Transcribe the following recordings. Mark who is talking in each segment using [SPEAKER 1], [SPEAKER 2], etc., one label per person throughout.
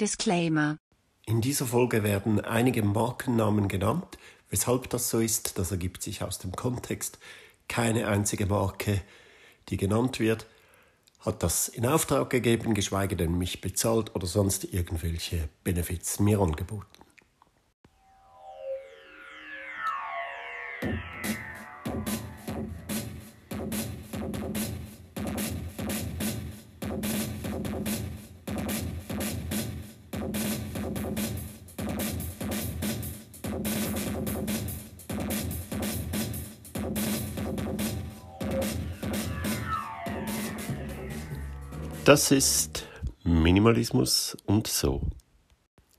[SPEAKER 1] Disclaimer.
[SPEAKER 2] In dieser Folge werden einige Markennamen genannt. Weshalb das so ist, das ergibt sich aus dem Kontext. Keine einzige Marke, die genannt wird, hat das in Auftrag gegeben, geschweige denn mich bezahlt oder sonst irgendwelche Benefits mir angeboten. Das ist Minimalismus und so.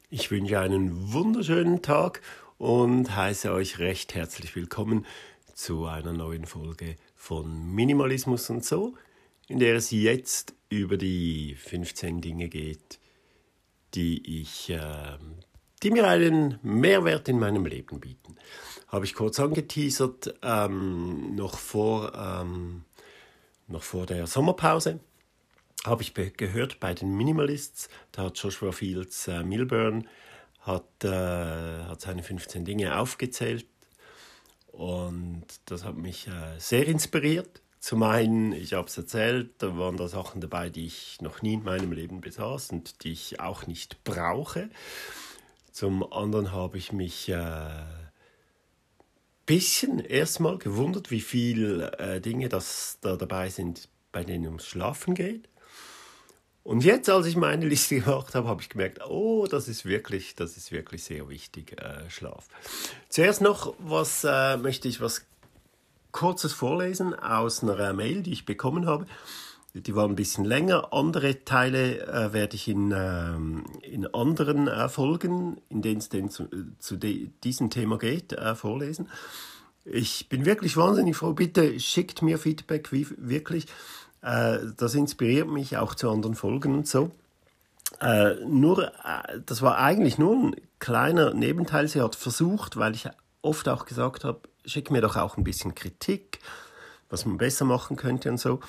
[SPEAKER 2] Ich wünsche einen wunderschönen Tag und heiße euch recht herzlich willkommen zu einer neuen Folge von Minimalismus und so, in der es jetzt über die 15 Dinge geht, die ich, äh, die mir einen Mehrwert in meinem Leben bieten. Habe ich kurz angeteasert, ähm, noch vor, ähm, noch vor der Sommerpause habe ich gehört bei den Minimalists, da hat Joshua Fields äh, Milburn hat, äh, hat seine 15 Dinge aufgezählt und das hat mich äh, sehr inspiriert. Zum einen, ich habe es erzählt, da waren da Sachen dabei, die ich noch nie in meinem Leben besaß und die ich auch nicht brauche. Zum anderen habe ich mich äh, bisschen erstmal gewundert, wie viele äh, Dinge das da dabei sind, bei denen ums Schlafen geht. Und jetzt, als ich meine Liste gemacht habe, habe ich gemerkt, oh, das ist wirklich, das ist wirklich sehr wichtig, äh, Schlaf. Zuerst noch, was äh, möchte ich was kurzes vorlesen aus einer Mail, die ich bekommen habe. Die war ein bisschen länger. Andere Teile äh, werde ich in, ähm, in anderen äh, Folgen, in denen es denn zu, zu de, diesem Thema geht, äh, vorlesen. Ich bin wirklich wahnsinnig froh. Bitte schickt mir Feedback, wie wirklich. Äh, das inspiriert mich auch zu anderen Folgen und so. Äh, nur, äh, das war eigentlich nur ein kleiner Nebenteil. Sie hat versucht, weil ich oft auch gesagt habe, schick mir doch auch ein bisschen Kritik, was man besser machen könnte und so.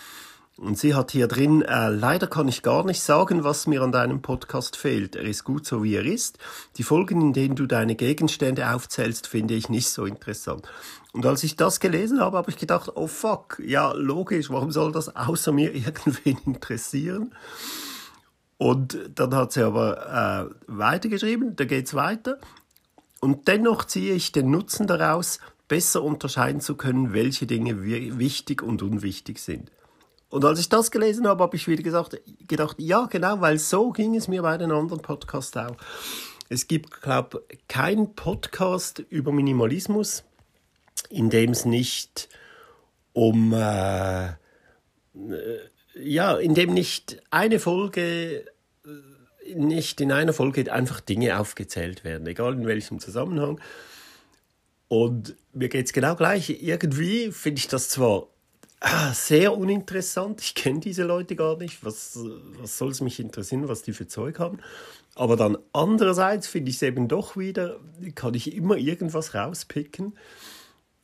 [SPEAKER 2] Und sie hat hier drin, äh, leider kann ich gar nicht sagen, was mir an deinem Podcast fehlt. Er ist gut so, wie er ist. Die Folgen, in denen du deine Gegenstände aufzählst, finde ich nicht so interessant. Und als ich das gelesen habe, habe ich gedacht, oh fuck, ja, logisch, warum soll das außer mir irgendwen interessieren? Und dann hat sie aber äh, weitergeschrieben, da geht's weiter. Und dennoch ziehe ich den Nutzen daraus, besser unterscheiden zu können, welche Dinge wichtig und unwichtig sind. Und als ich das gelesen habe, habe ich wieder gesagt, gedacht, ja, genau, weil so ging es mir bei den anderen Podcasts auch. Es gibt, glaube ich, keinen Podcast über Minimalismus, in dem es nicht um, äh, äh, ja, in dem nicht eine Folge, äh, nicht in einer Folge einfach Dinge aufgezählt werden, egal in welchem Zusammenhang. Und mir geht es genau gleich. Irgendwie finde ich das zwar Ah, sehr uninteressant. Ich kenne diese Leute gar nicht. Was, was soll es mich interessieren, was die für Zeug haben? Aber dann andererseits finde ich es eben doch wieder, kann ich immer irgendwas rauspicken.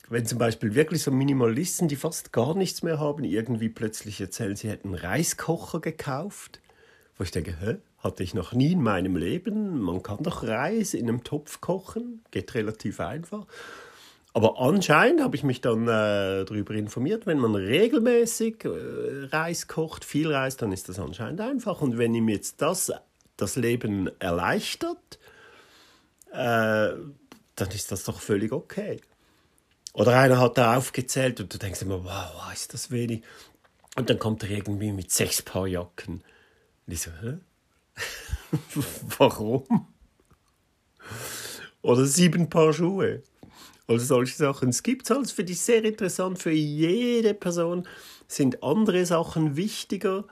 [SPEAKER 2] Wenn zum Beispiel wirklich so Minimalisten, die fast gar nichts mehr haben, irgendwie plötzlich erzählen, sie hätten einen Reiskocher gekauft. Wo ich denke, hä? Hatte ich noch nie in meinem Leben. Man kann doch Reis in einem Topf kochen. Geht relativ einfach. Aber anscheinend habe ich mich dann äh, darüber informiert, wenn man regelmäßig äh, Reis kocht, viel Reis, dann ist das anscheinend einfach. Und wenn ihm jetzt das das Leben erleichtert, äh, dann ist das doch völlig okay. Oder einer hat da aufgezählt und du denkst immer, wow, ist das wenig. Und dann kommt er irgendwie mit sechs Paar Jacken. Und ich so, hä? Warum? Oder sieben Paar Schuhe. Also solche Sachen. Es gibt es finde ich sehr interessant. Für jede Person sind andere Sachen wichtiger.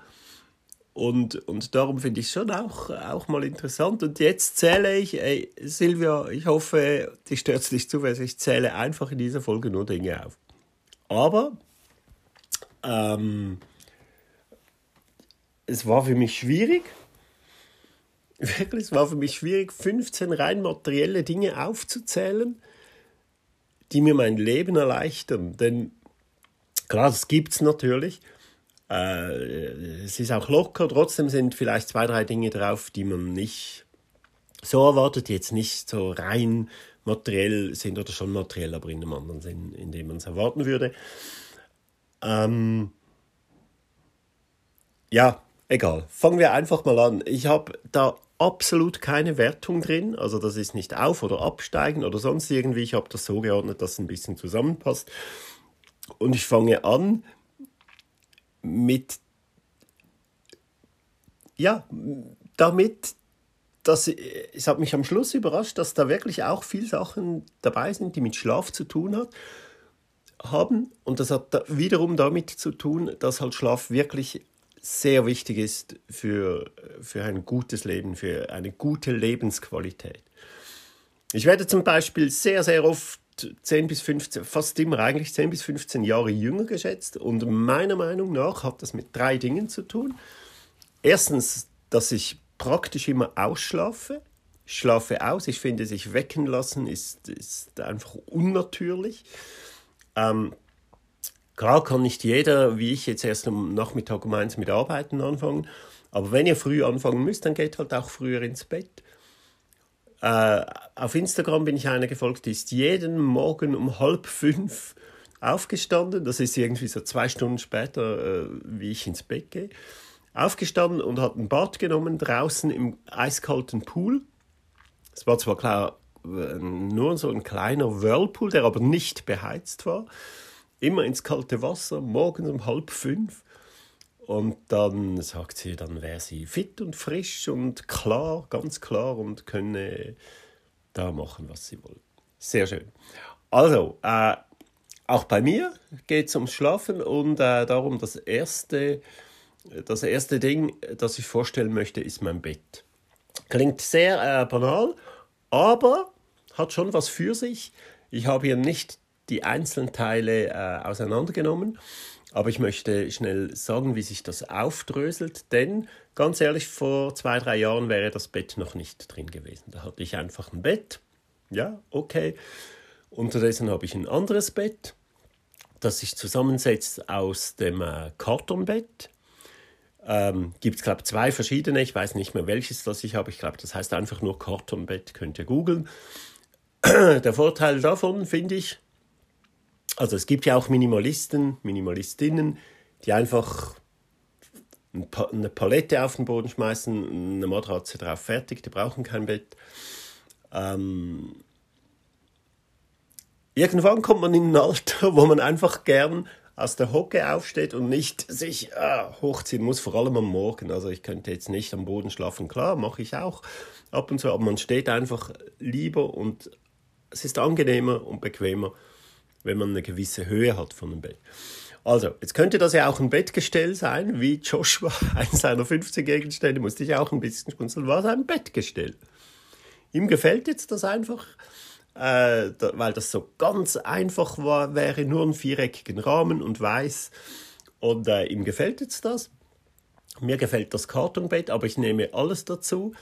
[SPEAKER 2] Und, und darum finde ich es schon auch, auch mal interessant. Und jetzt zähle ich, ey, Silvia, ich hoffe, dich stört es nicht zu, weil ich zähle einfach in dieser Folge nur Dinge auf. Aber ähm, es war für mich schwierig. Wirklich, es war für mich schwierig, 15 rein materielle Dinge aufzuzählen die mir mein Leben erleichtern. Denn klar, das gibt es natürlich, Äh, es ist auch locker, trotzdem sind vielleicht zwei, drei Dinge drauf, die man nicht so erwartet, jetzt nicht so rein materiell sind oder schon materiell, aber in einem anderen Sinn, in dem man es erwarten würde. Ähm, ja, egal. Fangen wir einfach mal an. Ich habe da absolut keine Wertung drin. Also das ist nicht auf- oder absteigen oder sonst irgendwie. Ich habe das so geordnet, dass es ein bisschen zusammenpasst. Und ich fange an mit, ja, damit, dass es hat mich am Schluss überrascht, dass da wirklich auch viele Sachen dabei sind, die mit Schlaf zu tun hat, haben. Und das hat da wiederum damit zu tun, dass halt Schlaf wirklich sehr wichtig ist für, für ein gutes Leben, für eine gute Lebensqualität. Ich werde zum Beispiel sehr, sehr oft 10 bis 15, fast immer eigentlich 10 bis 15 Jahre jünger geschätzt und meiner Meinung nach hat das mit drei Dingen zu tun. Erstens, dass ich praktisch immer ausschlafe. Ich schlafe aus, ich finde, sich wecken lassen ist, ist einfach unnatürlich. Ähm, Klar kann nicht jeder, wie ich jetzt erst am Nachmittag um eins mit Arbeiten anfangen, aber wenn ihr früh anfangen müsst, dann geht halt auch früher ins Bett. Äh, auf Instagram bin ich einer gefolgt, die ist jeden Morgen um halb fünf aufgestanden. Das ist irgendwie so zwei Stunden später, äh, wie ich ins Bett gehe. Aufgestanden und hat ein Bad genommen draußen im eiskalten Pool. Es war zwar klar äh, nur so ein kleiner Whirlpool, der aber nicht beheizt war immer ins kalte Wasser, morgens um halb fünf. Und dann sagt sie, dann wäre sie fit und frisch und klar, ganz klar und könne da machen, was sie will. Sehr schön. Also, äh, auch bei mir geht es ums Schlafen und äh, darum, das erste, das erste Ding, das ich vorstellen möchte, ist mein Bett. Klingt sehr äh, banal, aber hat schon was für sich. Ich habe hier nicht die einzelnen Teile äh, auseinandergenommen. Aber ich möchte schnell sagen, wie sich das aufdröselt, denn ganz ehrlich, vor zwei, drei Jahren wäre das Bett noch nicht drin gewesen. Da hatte ich einfach ein Bett. Ja, okay. Unterdessen habe ich ein anderes Bett, das sich zusammensetzt aus dem äh, Kartonbett. Ähm, Gibt es, glaube ich, zwei verschiedene. Ich weiß nicht mehr, welches das ich habe. Ich glaube, das heißt einfach nur Kartonbett. Könnt ihr googeln. Der Vorteil davon, finde ich, also es gibt ja auch Minimalisten, Minimalistinnen, die einfach eine Palette auf den Boden schmeißen, eine Matratze drauf, fertig, die brauchen kein Bett. Ähm, irgendwann kommt man in ein Alter, wo man einfach gern aus der Hocke aufsteht und nicht sich äh, hochziehen muss, vor allem am Morgen. Also ich könnte jetzt nicht am Boden schlafen, klar, mache ich auch ab und zu, aber man steht einfach lieber und es ist angenehmer und bequemer wenn man eine gewisse Höhe hat von dem Bett. Also, jetzt könnte das ja auch ein Bettgestell sein, wie Joshua, eins seiner 15 Gegenstände, musste ich auch ein bisschen schmunzeln, war ein Bettgestell. Ihm gefällt jetzt das einfach, äh, da, weil das so ganz einfach war, wäre, nur einen viereckigen Rahmen und weiß. Und äh, ihm gefällt jetzt das. Mir gefällt das Kartonbett, aber ich nehme alles dazu.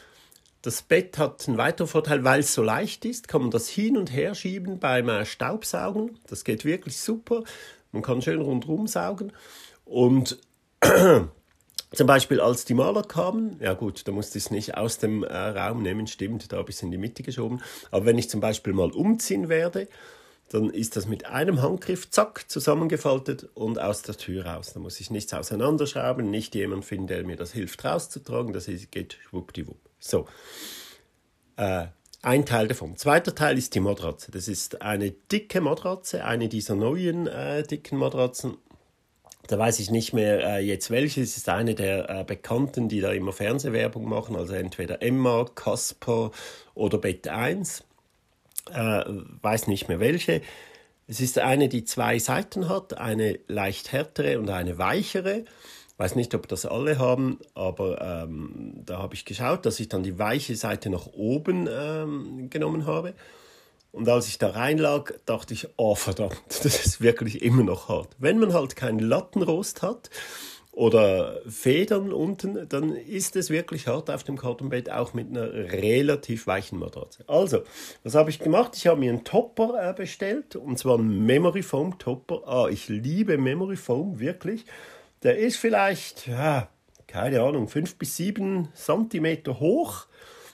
[SPEAKER 2] Das Bett hat einen weiteren Vorteil, weil es so leicht ist, kann man das hin und her schieben beim äh, Staubsaugen. Das geht wirklich super. Man kann schön rundherum saugen. Und zum Beispiel als die Maler kamen, ja gut, da musste ich es nicht aus dem äh, Raum nehmen, stimmt, da habe ich es in die Mitte geschoben. Aber wenn ich zum Beispiel mal umziehen werde, dann ist das mit einem Handgriff, zack, zusammengefaltet und aus der Tür raus. Da muss ich nichts auseinanderschrauben, nicht jemand finden, der mir das hilft rauszutragen, das geht schwuppdiwupp. So, äh, ein Teil davon. Zweiter Teil ist die Matratze. Das ist eine dicke Matratze, eine dieser neuen äh, dicken Matratzen. Da weiß ich nicht mehr äh, jetzt welche. Es ist eine der äh, Bekannten, die da immer Fernsehwerbung machen. Also entweder Emma, Casper oder Bett 1. Äh, weiß nicht mehr welche. Es ist eine, die zwei Seiten hat, eine leicht härtere und eine weichere weiß nicht, ob das alle haben, aber ähm, da habe ich geschaut, dass ich dann die weiche Seite nach oben ähm, genommen habe. Und als ich da reinlag, dachte ich, oh verdammt, das ist wirklich immer noch hart. Wenn man halt keinen Lattenrost hat oder Federn unten, dann ist es wirklich hart auf dem Kartonbett, auch mit einer relativ weichen Matratze. Also, was habe ich gemacht? Ich habe mir einen Topper äh, bestellt, und zwar einen Memory Foam Topper. Ah, ich liebe Memory Foam, wirklich. Der ist vielleicht, ja, keine Ahnung, fünf bis sieben Zentimeter hoch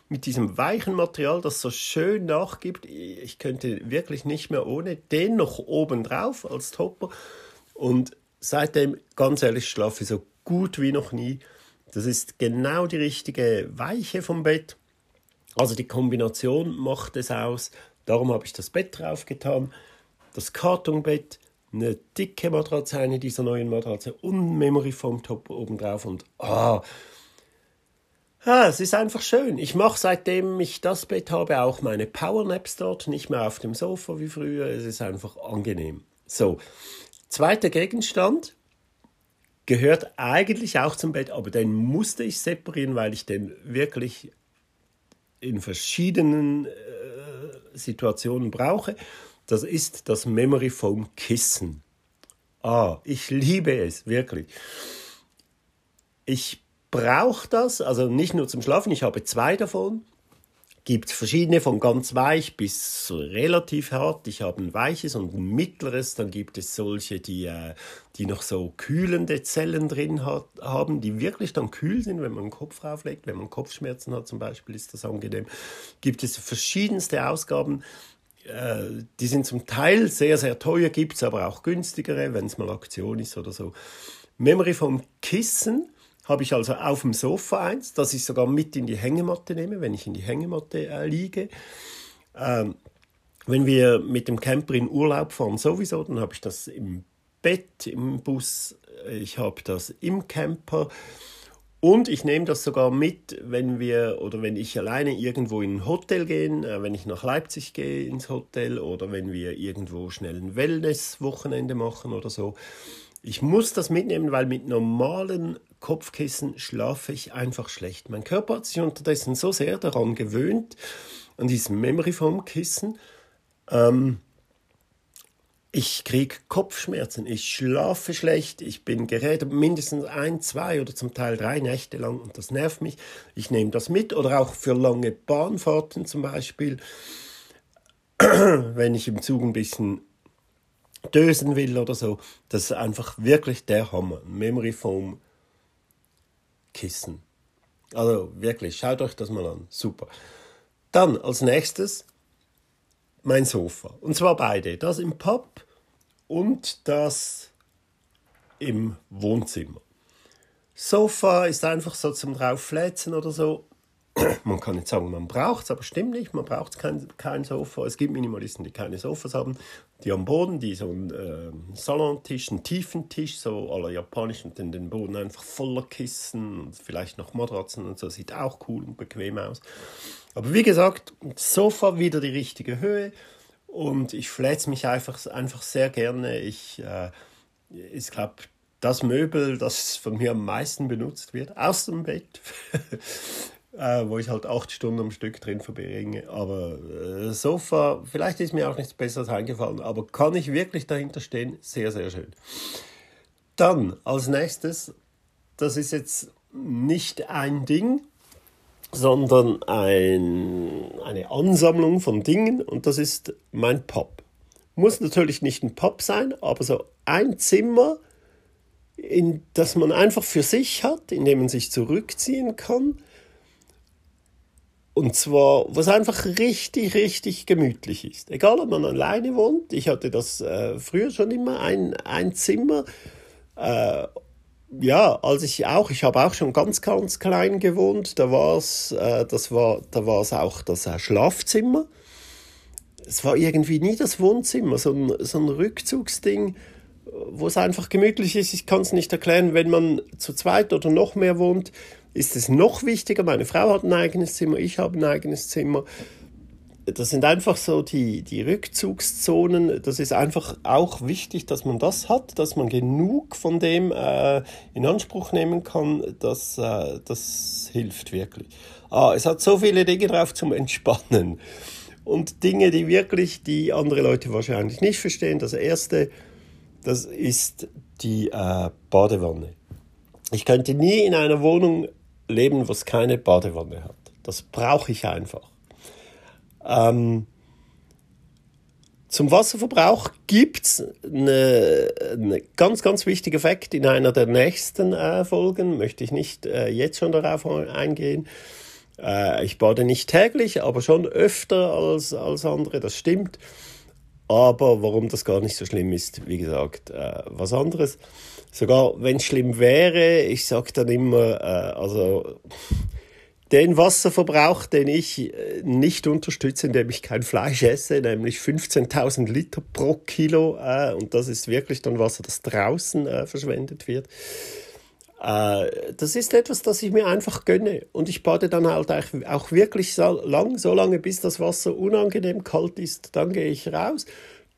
[SPEAKER 2] mit diesem weichen Material, das so schön nachgibt. Ich könnte wirklich nicht mehr ohne den noch oben drauf als Topper. Und seitdem, ganz ehrlich, schlafe ich so gut wie noch nie. Das ist genau die richtige Weiche vom Bett. Also die Kombination macht es aus. Darum habe ich das Bett draufgetan. Das Kartonbett, eine dicke Matratze, eine dieser neuen Matratze und Memory Foam Top oben drauf und ah, Ah, es ist einfach schön. Ich mache seitdem ich das Bett habe auch meine Powernaps dort, nicht mehr auf dem Sofa wie früher. Es ist einfach angenehm. So, zweiter Gegenstand gehört eigentlich auch zum Bett, aber den musste ich separieren, weil ich den wirklich in verschiedenen äh, Situationen brauche. Das ist das Memory Foam Kissen. Ah, ich liebe es wirklich. Ich brauche das, also nicht nur zum Schlafen, ich habe zwei davon. Gibt verschiedene von ganz weich bis relativ hart. Ich habe ein weiches und ein mittleres. Dann gibt es solche, die, äh, die noch so kühlende Zellen drin hat, haben, die wirklich dann kühl sind, wenn man den Kopf rauflegt. Wenn man Kopfschmerzen hat zum Beispiel, ist das angenehm. Gibt es verschiedenste Ausgaben. Äh, die sind zum Teil sehr, sehr teuer, gibt es aber auch günstigere, wenn es mal Aktion ist oder so. Memory vom Kissen habe ich also auf dem Sofa eins, das ich sogar mit in die Hängematte nehme, wenn ich in die Hängematte äh, liege. Ähm, wenn wir mit dem Camper in Urlaub fahren, sowieso, dann habe ich das im Bett, im Bus, ich habe das im Camper. Und ich nehme das sogar mit, wenn wir oder wenn ich alleine irgendwo in ein Hotel gehen, äh, wenn ich nach Leipzig gehe ins Hotel oder wenn wir irgendwo schnell ein Wellness-Wochenende machen oder so. Ich muss das mitnehmen, weil mit normalen Kopfkissen schlafe ich einfach schlecht. Mein Körper hat sich unterdessen so sehr daran gewöhnt, an diesem Memory Foam Kissen. Ähm, ich kriege Kopfschmerzen, ich schlafe schlecht, ich bin geredet mindestens ein, zwei oder zum Teil drei Nächte lang und das nervt mich. Ich nehme das mit oder auch für lange Bahnfahrten zum Beispiel, wenn ich im Zug ein bisschen dösen will oder so. Das ist einfach wirklich der Hammer. Memory Foam Kissen. Also wirklich, schaut euch das mal an. Super. Dann als nächstes mein Sofa. Und zwar beide. Das im Pub und das im Wohnzimmer. Sofa ist einfach so zum draufflätzen oder so man kann nicht sagen, man braucht es, aber stimmt nicht, man braucht kein, kein Sofa. Es gibt Minimalisten, die keine Sofas haben, die am Boden, die so einen äh, Salontisch, einen tiefen Tisch, so aller japanisch und dann den Boden einfach voller Kissen und vielleicht noch Matratzen und so, sieht auch cool und bequem aus. Aber wie gesagt, Sofa wieder die richtige Höhe und ich fläze mich einfach, einfach sehr gerne. Ich, äh, ich glaube, das Möbel, das von mir am meisten benutzt wird, aus dem Bett, äh, wo ich halt acht Stunden am Stück drin verbringe. Aber äh, Sofa, vielleicht ist mir auch nichts Besseres eingefallen, aber kann ich wirklich dahinter stehen? Sehr, sehr schön. Dann als nächstes, das ist jetzt nicht ein Ding, sondern ein, eine Ansammlung von Dingen und das ist mein Pop. Muss natürlich nicht ein Pop sein, aber so ein Zimmer, in das man einfach für sich hat, in dem man sich zurückziehen kann und zwar, was einfach richtig, richtig gemütlich ist. Egal, ob man alleine wohnt. Ich hatte das äh, früher schon immer, ein, ein Zimmer. Äh, ja, als ich auch, ich habe auch schon ganz, ganz klein gewohnt. Da war es, äh, das war, da war es auch das äh, Schlafzimmer. Es war irgendwie nie das Wohnzimmer, so ein, so ein Rückzugsding, wo es einfach gemütlich ist. Ich kann es nicht erklären, wenn man zu zweit oder noch mehr wohnt ist es noch wichtiger. Meine Frau hat ein eigenes Zimmer, ich habe ein eigenes Zimmer. Das sind einfach so die, die Rückzugszonen. Das ist einfach auch wichtig, dass man das hat, dass man genug von dem äh, in Anspruch nehmen kann. Das, äh, das hilft wirklich. Ah, es hat so viele Dinge drauf zum Entspannen. Und Dinge, die wirklich die andere Leute wahrscheinlich nicht verstehen. Das erste, das ist die äh, Badewanne. Ich könnte nie in einer Wohnung leben, was keine Badewanne hat. Das brauche ich einfach. Ähm, Zum Wasserverbrauch gibt es einen eine ganz, ganz wichtigen Fakt in einer der nächsten äh, Folgen. Möchte ich nicht äh, jetzt schon darauf eingehen. Äh, ich bade nicht täglich, aber schon öfter als, als andere, das stimmt. Aber warum das gar nicht so schlimm ist, wie gesagt, äh, was anderes. Sogar wenn es schlimm wäre, ich sage dann immer, äh, also den Wasserverbrauch, den ich äh, nicht unterstütze, indem ich kein Fleisch esse, nämlich 15.000 Liter pro Kilo. Äh, und das ist wirklich dann Wasser, das draußen äh, verschwendet wird. Äh, das ist etwas, das ich mir einfach gönne. Und ich bade dann halt auch wirklich so lang, so lange, bis das Wasser unangenehm kalt ist. Dann gehe ich raus,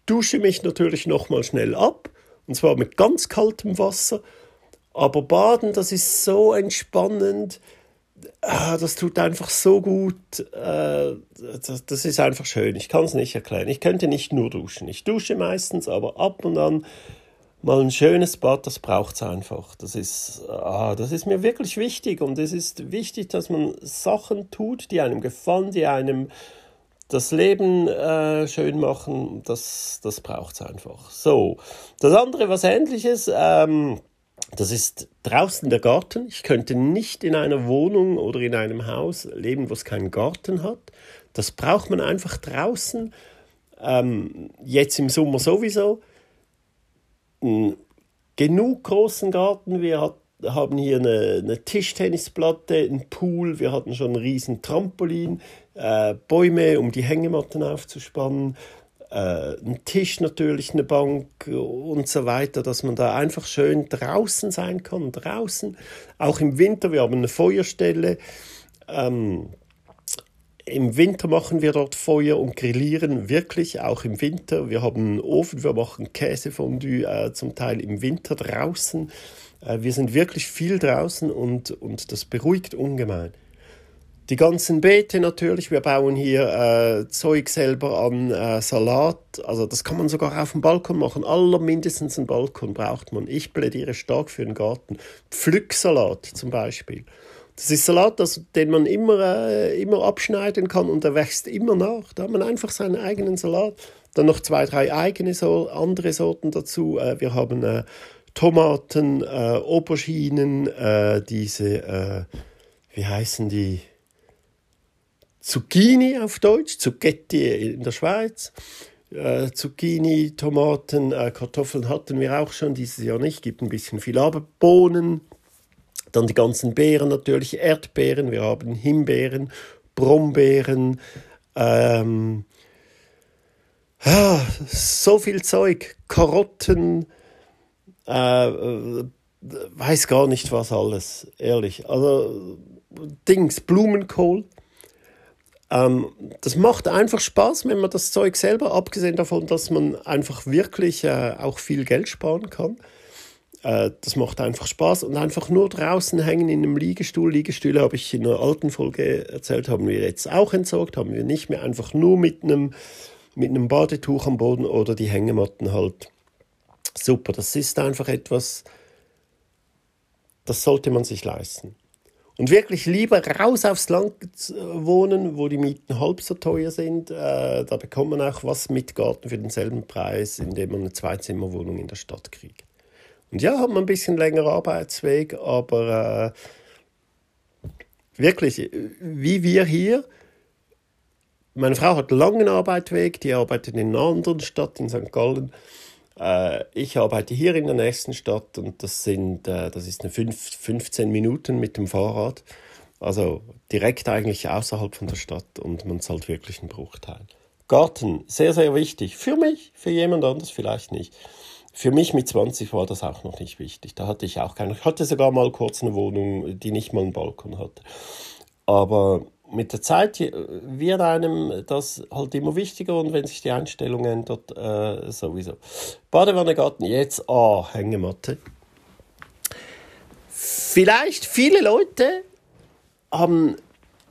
[SPEAKER 2] dusche mich natürlich nochmal schnell ab. Und zwar mit ganz kaltem Wasser. Aber baden, das ist so entspannend ah, das tut einfach so gut. Äh, das, ist einfach schön. Ich kann es nicht erklären. Ich könnte nicht nur duschen. Ich dusche meistens, aber ab und an mal ein schönes Bad, das braucht es einfach. Das ist, ah, das ist mir wirklich wichtig. Und es ist wichtig, dass man Sachen tut, die einem gefallen, die einem das Leben äh, schön machen. Das, das braucht es einfach. So, das andere, was ähnliches, ähm, das ist draußen der Garten. Ich könnte nicht in einer Wohnung oder in einem Haus leben, wo es keinen Garten hat. Das braucht man einfach draußen. Ähm, jetzt im Sommer sowieso. Genug großen Garten. Wir hat, haben hier eine, eine, Tischtennisplatte, einen Pool. Wir hatten schon einen riesen Trampolin, äh, Bäume, um die Hängematten aufzuspannen äh, ein Tisch natürlich, eine Bank und so weiter, dass man da einfach schön draußen sein kann, draußen. Auch im Winter, wir haben eine Feuerstelle. Ähm, Im Winter machen wir dort Feuer und grillieren wirklich auch im Winter. Wir haben einen Ofen, wir machen Käsefondue äh, zum Teil im Winter draußen. Äh, wir sind wirklich viel draußen und, und das beruhigt ungemein. Die ganzen Beete natürlich. Wir bauen hier äh, Zeug selber an, äh, Salat. Also das kann man sogar auf dem Balkon machen. Aller mindestens einen Balkon braucht man. Ich plädiere stark für den Garten. Pflücksalat zum Beispiel. Das ist Salat, das, den man immer, äh, immer abschneiden kann und der wächst immer nach. Da hat man einfach seinen eigenen Salat. Dann noch zwei, drei eigene so andere Sorten dazu. Äh, wir haben äh, Tomaten, äh, Auberginen, äh, diese, äh, wie heißen die? Zucchini auf Deutsch, Zucchetti in der Schweiz. Äh, Zucchini, Tomaten, äh, Kartoffeln hatten wir auch schon, dieses Jahr nicht, gibt ein bisschen viel, aber Bohnen, dann die ganzen Beeren natürlich, Erdbeeren, wir haben Himbeeren, Brombeeren, ähm, ah, so viel Zeug, Karotten, äh, äh, weiß gar nicht was alles, ehrlich. Also Dings, Blumenkohl, ähm, das macht einfach Spaß, wenn man das Zeug selber, abgesehen davon, dass man einfach wirklich äh, auch viel Geld sparen kann. Äh, das macht einfach Spaß und einfach nur draußen hängen in einem Liegestuhl. Liegestühle habe ich in einer alten Folge erzählt, haben wir jetzt auch entsorgt, haben wir nicht mehr. Einfach nur mit einem, mit einem Badetuch am Boden oder die Hängematten halt. Super, das ist einfach etwas, das sollte man sich leisten. Und wirklich lieber raus aufs Land wohnen, wo die Mieten halb so teuer sind. Äh, da bekommt man auch was mit Garten für denselben Preis, indem man eine Zweizimmerwohnung in der Stadt kriegt. Und ja, hat man ein bisschen länger Arbeitsweg, aber äh, wirklich, wie wir hier, meine Frau hat einen langen Arbeitsweg, die arbeitet in einer anderen Stadt, in St. Gallen. Äh, ich arbeite hier in der nächsten Stadt und das sind, äh, das ist eine 5, 15 Minuten mit dem Fahrrad. Also direkt eigentlich außerhalb von der Stadt und man zahlt wirklich einen Bruchteil. Garten, sehr, sehr wichtig. Für mich, für jemand anderes vielleicht nicht. Für mich mit 20 war das auch noch nicht wichtig. Da hatte ich auch keine. Ich hatte sogar mal kurz eine Wohnung, die nicht mal einen Balkon hatte. Aber mit der Zeit wird einem das halt immer wichtiger und wenn sich die Einstellung ändert, äh, sowieso. Badewannegarten, jetzt, ah, oh, Hängematte. Vielleicht viele Leute haben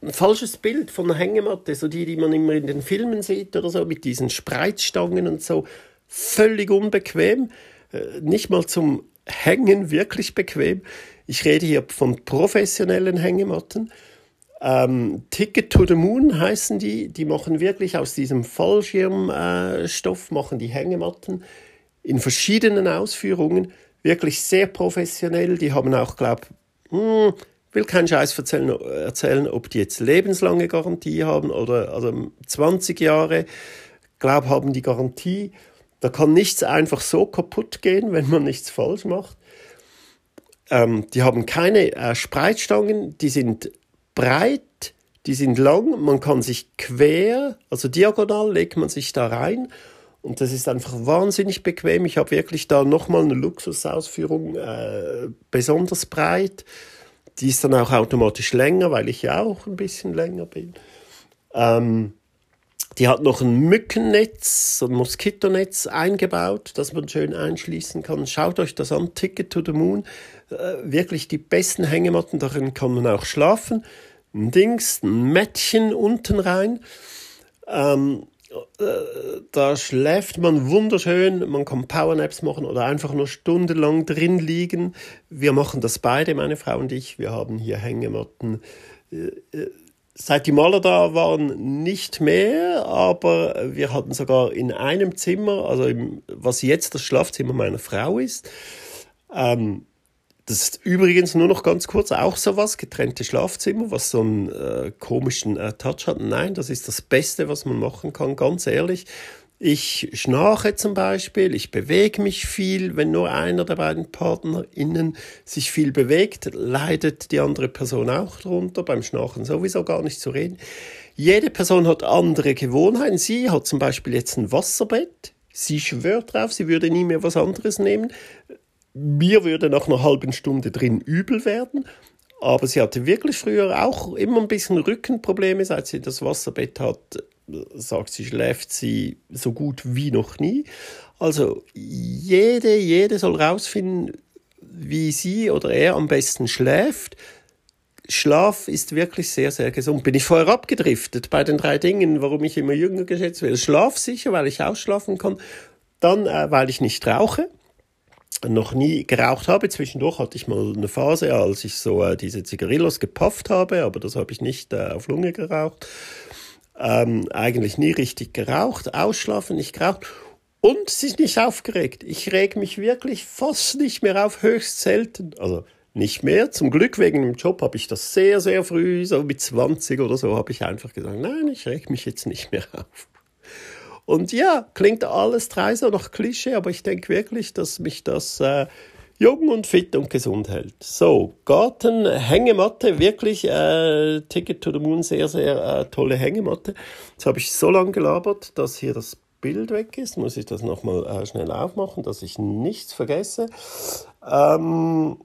[SPEAKER 2] ein falsches Bild von einer Hängematte, so die, die man immer in den Filmen sieht oder so, mit diesen Spreizstangen und so. Völlig unbequem, äh, nicht mal zum Hängen wirklich bequem. Ich rede hier von professionellen Hängematten Ähm, Ticket to the Moon heißen die. Die machen wirklich aus diesem Fallschirmstoff, äh, machen die Hängematten in verschiedenen Ausführungen. Wirklich sehr professionell. Die haben auch, glaube ich, hm, will keinen Scheiß erzählen, erzählen, ob die jetzt lebenslange Garantie haben oder also 20 Jahre. Glaub, haben die Garantie. Da kann nichts einfach so kaputt gehen, wenn man nichts falsch macht. Ähm, die haben keine äh, Spreitstangen, die sind breit, die sind lang, man kann sich quer, also diagonal legt man sich da rein und das ist einfach wahnsinnig bequem. Ich habe wirklich da nochmal eine Luxusausführung, äh, besonders breit. Die ist dann auch automatisch länger, weil ich ja auch ein bisschen länger bin. Ähm, die hat noch ein Mückennetz, ein Moskitonetz eingebaut, das man schön einschließen kann. Schaut euch das an, Ticket to the Moon. Äh, wirklich die besten Hängematten, darin kann man auch schlafen. Ein Dings, ein Mättchen unten rein. Ähm, äh, da schläft man wunderschön, man kann Powernaps machen oder einfach nur stundenlang drin liegen. Wir machen das beide, meine Frau und ich. Wir haben hier Hängematten. Äh, seit die Maler da waren, nicht mehr, aber wir hatten sogar in einem Zimmer, also im, was jetzt das Schlafzimmer meiner Frau ist, ähm, das ist übrigens nur noch ganz kurz auch so was, getrennte Schlafzimmer, was so einen äh, komischen äh, Touch hat. Nein, das ist das Beste, was man machen kann, ganz ehrlich. Ich schnarche zum Beispiel, ich bewege mich viel. Wenn nur einer der beiden PartnerInnen sich viel bewegt, leidet die andere Person auch drunter. Beim Schnarchen sowieso gar nicht zu reden. Jede Person hat andere Gewohnheiten. Sie hat zum Beispiel jetzt ein Wasserbett. Sie schwört drauf, sie würde nie mehr was anderes nehmen. Mir würde nach einer halben Stunde drin übel werden. Aber sie hatte wirklich früher auch immer ein bisschen Rückenprobleme, seit sie das Wasserbett hat. Sagt sie, schläft sie so gut wie noch nie. Also jede, jede soll rausfinden, wie sie oder er am besten schläft. Schlaf ist wirklich sehr, sehr gesund. Bin ich vorher abgedriftet bei den drei Dingen, warum ich immer jünger geschätzt werde. Schlaf sicher, weil ich ausschlafen kann. Dann, äh, weil ich nicht rauche noch nie geraucht habe. Zwischendurch hatte ich mal eine Phase, als ich so äh, diese Zigarillos gepafft habe, aber das habe ich nicht äh, auf Lunge geraucht. Ähm, eigentlich nie richtig geraucht, ausschlafen, nicht geraucht. Und sie ist nicht aufgeregt. Ich reg mich wirklich fast nicht mehr auf, höchst selten. Also nicht mehr. Zum Glück wegen dem Job habe ich das sehr, sehr früh, so mit 20 oder so, habe ich einfach gesagt, nein, ich reg mich jetzt nicht mehr auf. Und ja, klingt alles drei so nach Klischee, aber ich denke wirklich, dass mich das äh, jung und fit und gesund hält. So, Garten, Hängematte, wirklich äh, Ticket to the Moon, sehr, sehr äh, tolle Hängematte. Jetzt habe ich so lange gelabert, dass hier das Bild weg ist. Muss ich das nochmal äh, schnell aufmachen, dass ich nichts vergesse. Ähm,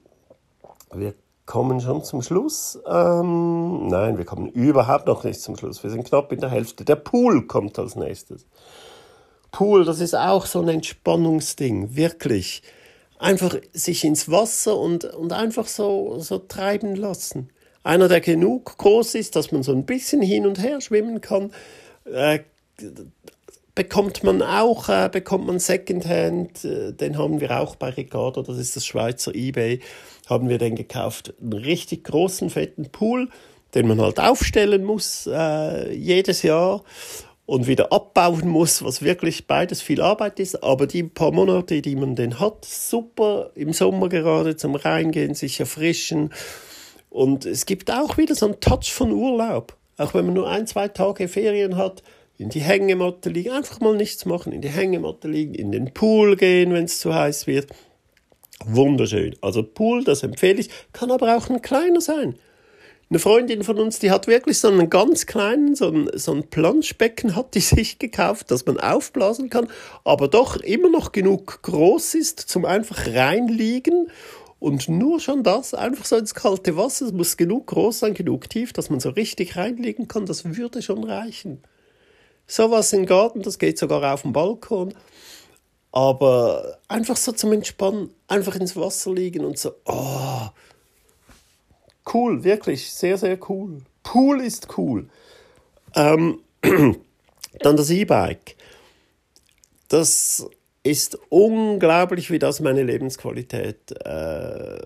[SPEAKER 2] wir kommen schon zum Schluss. Ähm, nein, wir kommen überhaupt noch nicht zum Schluss. Wir sind knapp in der Hälfte. Der Pool kommt als nächstes. Pool, das ist auch so ein Entspannungsding, wirklich. Einfach sich ins Wasser und, und einfach so, so treiben lassen. Einer, der genug groß ist, dass man so ein bisschen hin und her schwimmen kann, äh, bekommt man auch, äh, bekommt man Secondhand, äh, den haben wir auch bei Ricardo, das ist das Schweizer Ebay, haben wir den gekauft. Einen richtig großen, fetten Pool, den man halt aufstellen muss äh, jedes Jahr und wieder abbauen muss, was wirklich beides viel Arbeit ist. Aber die paar Monate, die man den hat, super im Sommer gerade zum Reingehen, sich erfrischen. Und es gibt auch wieder so einen Touch von Urlaub. Auch wenn man nur ein, zwei Tage Ferien hat, in die Hängematte liegen, einfach mal nichts machen, in die Hängematte liegen, in den Pool gehen, wenn es zu heiß wird. Wunderschön. Also Pool, das empfehle ich, kann aber auch ein kleiner sein. Eine Freundin von uns, die hat wirklich so einen ganz kleinen, so ein, so ein Planschbecken hat die sich gekauft, dass man aufblasen kann, aber doch immer noch genug groß ist zum einfach reinliegen und nur schon das, einfach so ins kalte Wasser, es muss genug groß sein, genug tief, dass man so richtig reinliegen kann, das würde schon reichen. Sowas im Garten, das geht sogar auf dem Balkon. Aber einfach so zum Entspannen, einfach ins Wasser liegen und so, oh, cool, wirklich, sehr, sehr cool. Pool ist cool. Ähm, dann das E-Bike. Das ist unglaublich, wie das meine Lebensqualität äh,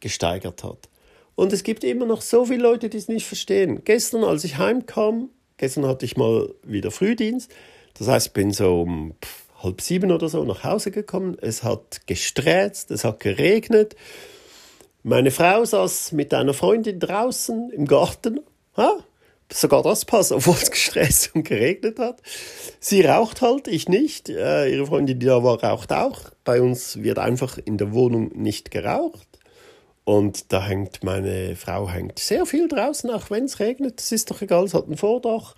[SPEAKER 2] gesteigert hat. Und es gibt immer noch so viele Leute, die es nicht verstehen. Gestern, als ich heimkam, gestern hatte ich mal wieder Frühdienst, das heißt, ich bin so um halb sieben oder so nach Hause gekommen. Es hat gesträzt, es hat geregnet. Meine Frau saß mit einer Freundin draußen im Garten. Ha? Sogar das passt, obwohl es gestresst und geregnet hat. Sie raucht halt, ich nicht. Äh, ihre Freundin, die da war, raucht auch. Bei uns wird einfach in der Wohnung nicht geraucht. Und da hängt meine Frau hängt sehr viel draußen, auch wenn es regnet. Das ist doch egal, es hat ein Vordach.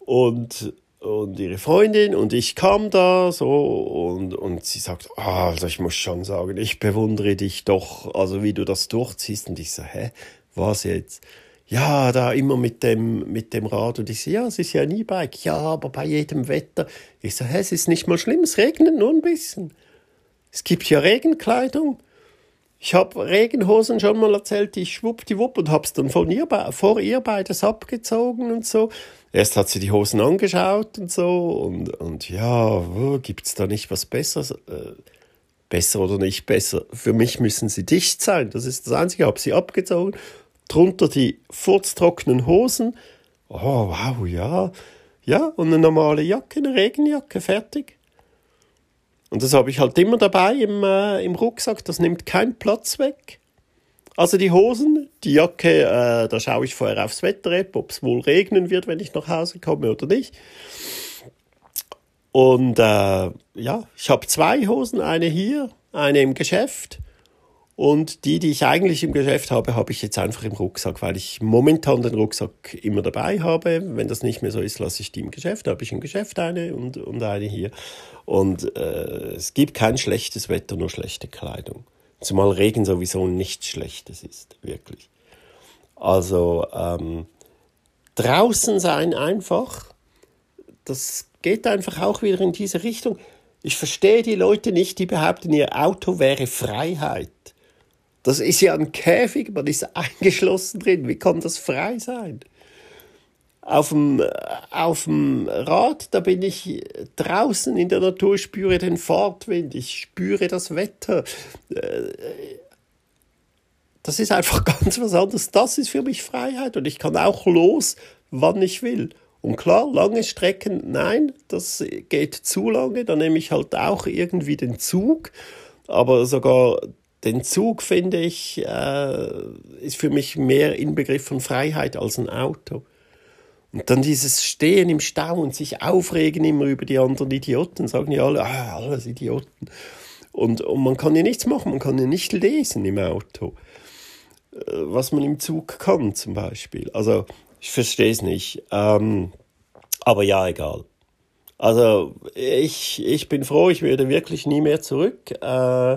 [SPEAKER 2] Und und ihre Freundin und ich kam da so und, und sie sagt, ah, also ich muss schon sagen, ich bewundere dich doch, also wie du das durchziehst. Und ich so, hä, was jetzt? Ja, da immer mit dem, mit dem Rad. Und ich so, ja, es ist ja ein E-Bike. Ja, aber bei jedem Wetter. Ich so, hä, es ist nicht mal schlimm, es regnet nur ein bisschen. Es gibt ja Regenkleidung. Ich habe Regenhosen schon mal erzählt, die schwuppdiwupp und hab's dann von ihr, vor ihr beides abgezogen und so. Erst hat sie die Hosen angeschaut und so und, und ja, gibt's da nicht was Besseres? Äh, besser oder nicht besser? Für mich müssen sie dicht sein, das ist das Einzige. Ich habe sie abgezogen, drunter die furztrockenen Hosen. Oh, wow, ja. Ja, und eine normale Jacke, eine Regenjacke, fertig. Und das habe ich halt immer dabei im, äh, im Rucksack, das nimmt keinen Platz weg. Also die Hosen, die Jacke, äh, da schaue ich vorher aufs Wetter-App, ob es wohl regnen wird, wenn ich nach Hause komme oder nicht. Und äh, ja, ich habe zwei Hosen, eine hier, eine im Geschäft. Und die, die ich eigentlich im Geschäft habe, habe ich jetzt einfach im Rucksack, weil ich momentan den Rucksack immer dabei habe. Wenn das nicht mehr so ist, lasse ich die im Geschäft. Da habe ich im Geschäft eine und, und eine hier. Und äh, es gibt kein schlechtes Wetter, nur schlechte Kleidung. Zumal Regen sowieso nichts Schlechtes ist, wirklich. Also ähm, draußen sein einfach, das geht einfach auch wieder in diese Richtung. Ich verstehe die Leute nicht, die behaupten, ihr Auto wäre Freiheit. Das ist ja ein Käfig, man ist eingeschlossen drin. Wie kann das frei sein? Auf dem, auf dem Rad, da bin ich draußen in der Natur, spüre den Fahrtwind, ich spüre das Wetter. Das ist einfach ganz was anderes. Das ist für mich Freiheit und ich kann auch los, wann ich will. Und klar, lange Strecken, nein, das geht zu lange. Da nehme ich halt auch irgendwie den Zug. Aber sogar den Zug, finde ich, äh, ist für mich mehr Inbegriff von Freiheit als ein Auto. Und dann dieses Stehen im Stau und sich aufregen immer über die anderen Idioten, sagen ja alle, ah, alles Idioten. Und, und man kann ja nichts machen, man kann ja nicht lesen im Auto, äh, was man im Zug kann zum Beispiel. Also ich verstehe es nicht. Ähm, aber ja, egal. Also ich, ich bin froh, ich werde wirklich nie mehr zurück. Äh,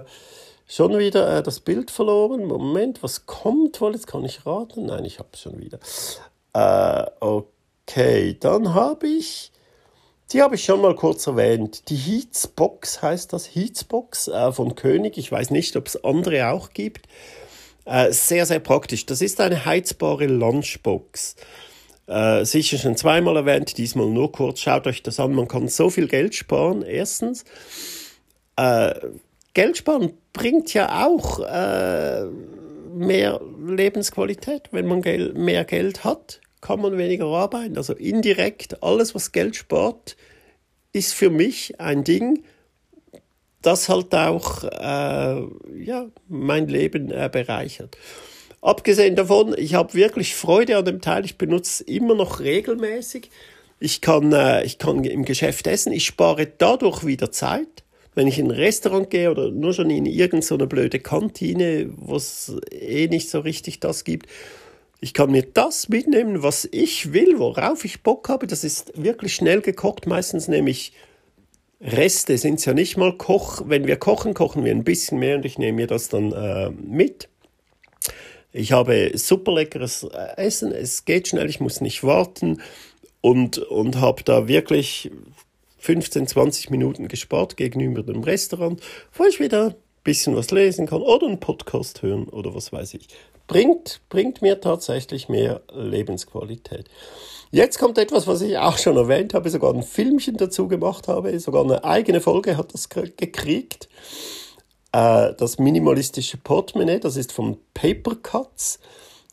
[SPEAKER 2] Schon wieder äh, das Bild verloren. Moment, was kommt wohl? Jetzt kann ich raten. Nein, ich habe es schon wieder. Äh, okay, dann habe ich, die habe ich schon mal kurz erwähnt. Die Heatsbox heißt das, Heatsbox äh, von König. Ich weiß nicht, ob es andere auch gibt. Äh, sehr, sehr praktisch. Das ist eine heizbare Lunchbox. Äh, sicher schon zweimal erwähnt, diesmal nur kurz. Schaut euch das an, man kann so viel Geld sparen. Erstens, äh, Geld sparen bringt ja auch äh, mehr Lebensqualität. Wenn man Geld, mehr Geld hat, kann man weniger arbeiten. Also indirekt, alles, was Geld spart, ist für mich ein Ding, das halt auch äh, ja, mein Leben äh, bereichert. Abgesehen davon, ich habe wirklich Freude an dem Teil. Ich benutze es immer noch regelmäßig. Ich kann, äh, ich kann im Geschäft essen. Ich spare dadurch wieder Zeit wenn ich in ein Restaurant gehe oder nur schon in irgendeine so blöde Kantine, wo es eh nicht so richtig das gibt, ich kann mir das mitnehmen, was ich will, worauf ich Bock habe. Das ist wirklich schnell gekocht. Meistens nehme ich Reste, sind es ja nicht mal Koch. Wenn wir kochen, kochen wir ein bisschen mehr und ich nehme mir das dann äh, mit. Ich habe super leckeres äh, Essen, es geht schnell, ich muss nicht warten und, und habe da wirklich 15, 20 Minuten gespart gegenüber dem Restaurant, wo ich wieder ein bisschen was lesen kann oder einen Podcast hören oder was weiß ich. Bringt, bringt mir tatsächlich mehr Lebensqualität. Jetzt kommt etwas, was ich auch schon erwähnt habe, sogar ein Filmchen dazu gemacht habe, sogar eine eigene Folge hat das gekriegt. Äh, das minimalistische Portemonnaie, das ist von Paper Cuts,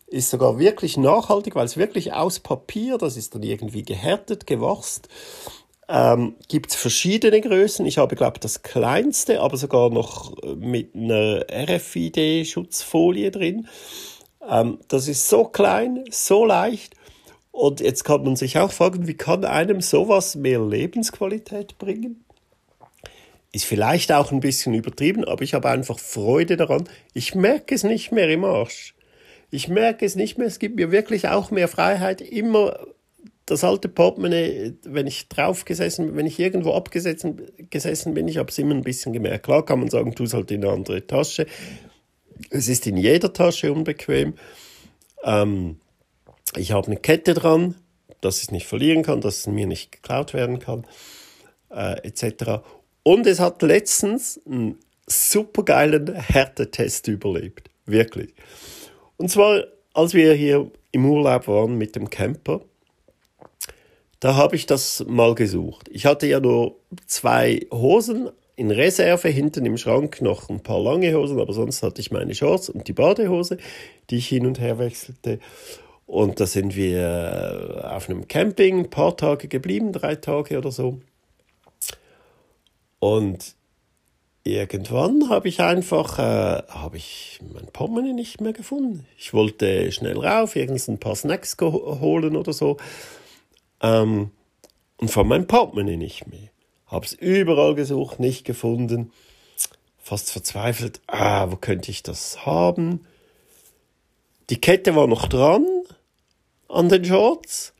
[SPEAKER 2] ist sogar wirklich nachhaltig, weil es wirklich aus Papier, das ist dann irgendwie gehärtet, gewachst. Ähm, Gibt es verschiedene Größen. Ich habe, glaube das kleinste, aber sogar noch mit einer RFID-Schutzfolie drin. Ähm, das ist so klein, so leicht. Und jetzt kann man sich auch fragen, wie kann einem sowas mehr Lebensqualität bringen? Ist vielleicht auch ein bisschen übertrieben, aber ich habe einfach Freude daran. Ich merke es nicht mehr im Arsch. Ich merke es nicht mehr. Es gibt mir wirklich auch mehr Freiheit. Immer das alte Portemonnaie, wenn ich drauf gesessen, wenn ich irgendwo abgesessen gesessen bin, ich habe es immer ein bisschen gemerkt. Klar kann man sagen, tu es halt in eine andere Tasche. Es ist in jeder Tasche unbequem. Ähm, ich habe eine Kette dran, dass ich es nicht verlieren kann, dass es mir nicht geklaut werden kann, äh, etc. Und es hat letztens einen supergeilen Härtetest überlebt. Wirklich. Und zwar, als wir hier im Urlaub waren mit dem Camper, da habe ich das mal gesucht. Ich hatte ja nur zwei Hosen in Reserve, hinten im Schrank noch ein paar lange Hosen, aber sonst hatte ich meine Shorts und die Badehose, die ich hin und her wechselte. Und da sind wir äh, auf einem Camping ein paar Tage geblieben, drei Tage oder so. Und irgendwann habe ich einfach, äh, habe ich mein Portemonnaie nicht mehr gefunden. Ich wollte schnell rauf, irgendein paar Snacks holen oder so. Ähm, und von meinem Portemonnaie nicht mehr. Habe es überall gesucht, nicht gefunden. Fast verzweifelt, ah, wo könnte ich das haben? Die Kette war noch dran an den Shorts.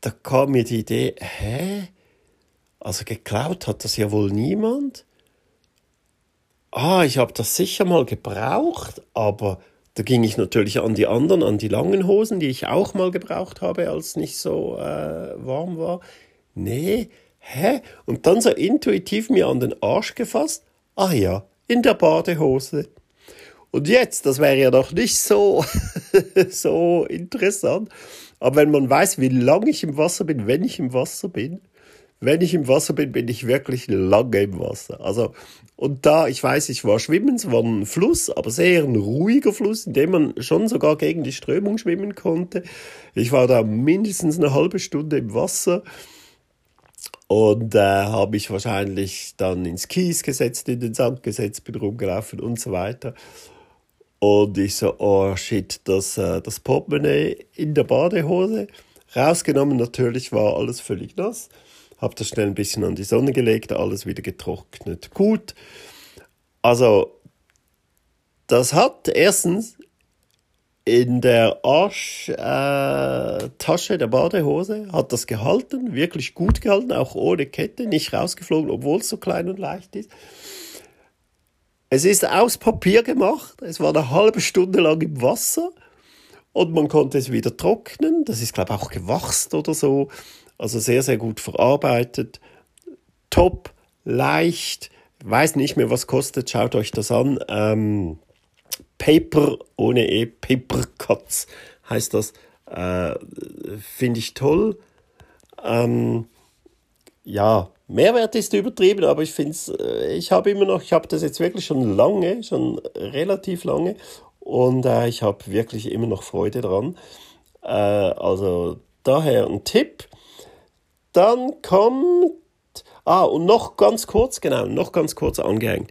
[SPEAKER 2] Da kam mir die Idee, hä? Also geklaut hat das ja wohl niemand. Ah, ich habe das sicher mal gebraucht, aber da ging ich natürlich an die anderen, an die langen Hosen, die ich auch mal gebraucht habe, als es nicht so äh, warm war. Nee, hä? Und dann so intuitiv mir an den Arsch gefasst. Ah ja, in der Badehose. Und jetzt, das wäre ja noch nicht so, so interessant. Aber wenn man weiß, wie lange ich im Wasser bin, wenn ich im Wasser bin, wenn ich im Wasser bin, bin ich wirklich lange im Wasser. Also, und da, ich weiß, ich war schwimmen, es war ein Fluss, aber sehr ein ruhiger Fluss, in dem man schon sogar gegen die Strömung schwimmen konnte. Ich war da mindestens eine halbe Stunde im Wasser und äh, habe mich wahrscheinlich dann ins Kies gesetzt, in den Sand gesetzt, bin rumgelaufen und so weiter. Und ich so, oh shit, das, äh, das Portemonnaie in der Badehose. Rausgenommen natürlich war alles völlig nass. Hab das schnell ein bisschen an die Sonne gelegt, alles wieder getrocknet. Gut. Also, das hat erstens in der Arschtasche äh, der Badehose hat das gehalten, wirklich gut gehalten, auch ohne Kette, nicht rausgeflogen, obwohl es so klein und leicht ist. Es ist aus Papier gemacht. Es war eine halbe Stunde lang im Wasser und man konnte es wieder trocknen. Das ist, glaube ich, auch gewachst oder so. Also sehr, sehr gut verarbeitet. Top, leicht. Weiß nicht mehr, was kostet. Schaut euch das an. Ähm, Paper ohne E, Paper Cuts heißt das. Äh, Finde ich toll. Ähm, ja, Mehrwert ist übertrieben, aber ich finde es, äh, ich habe immer noch, ich habe das jetzt wirklich schon lange, schon relativ lange und äh, ich habe wirklich immer noch Freude dran. Äh, also daher ein Tipp. Dann kommt, ah, und noch ganz kurz, genau, noch ganz kurz angehängt.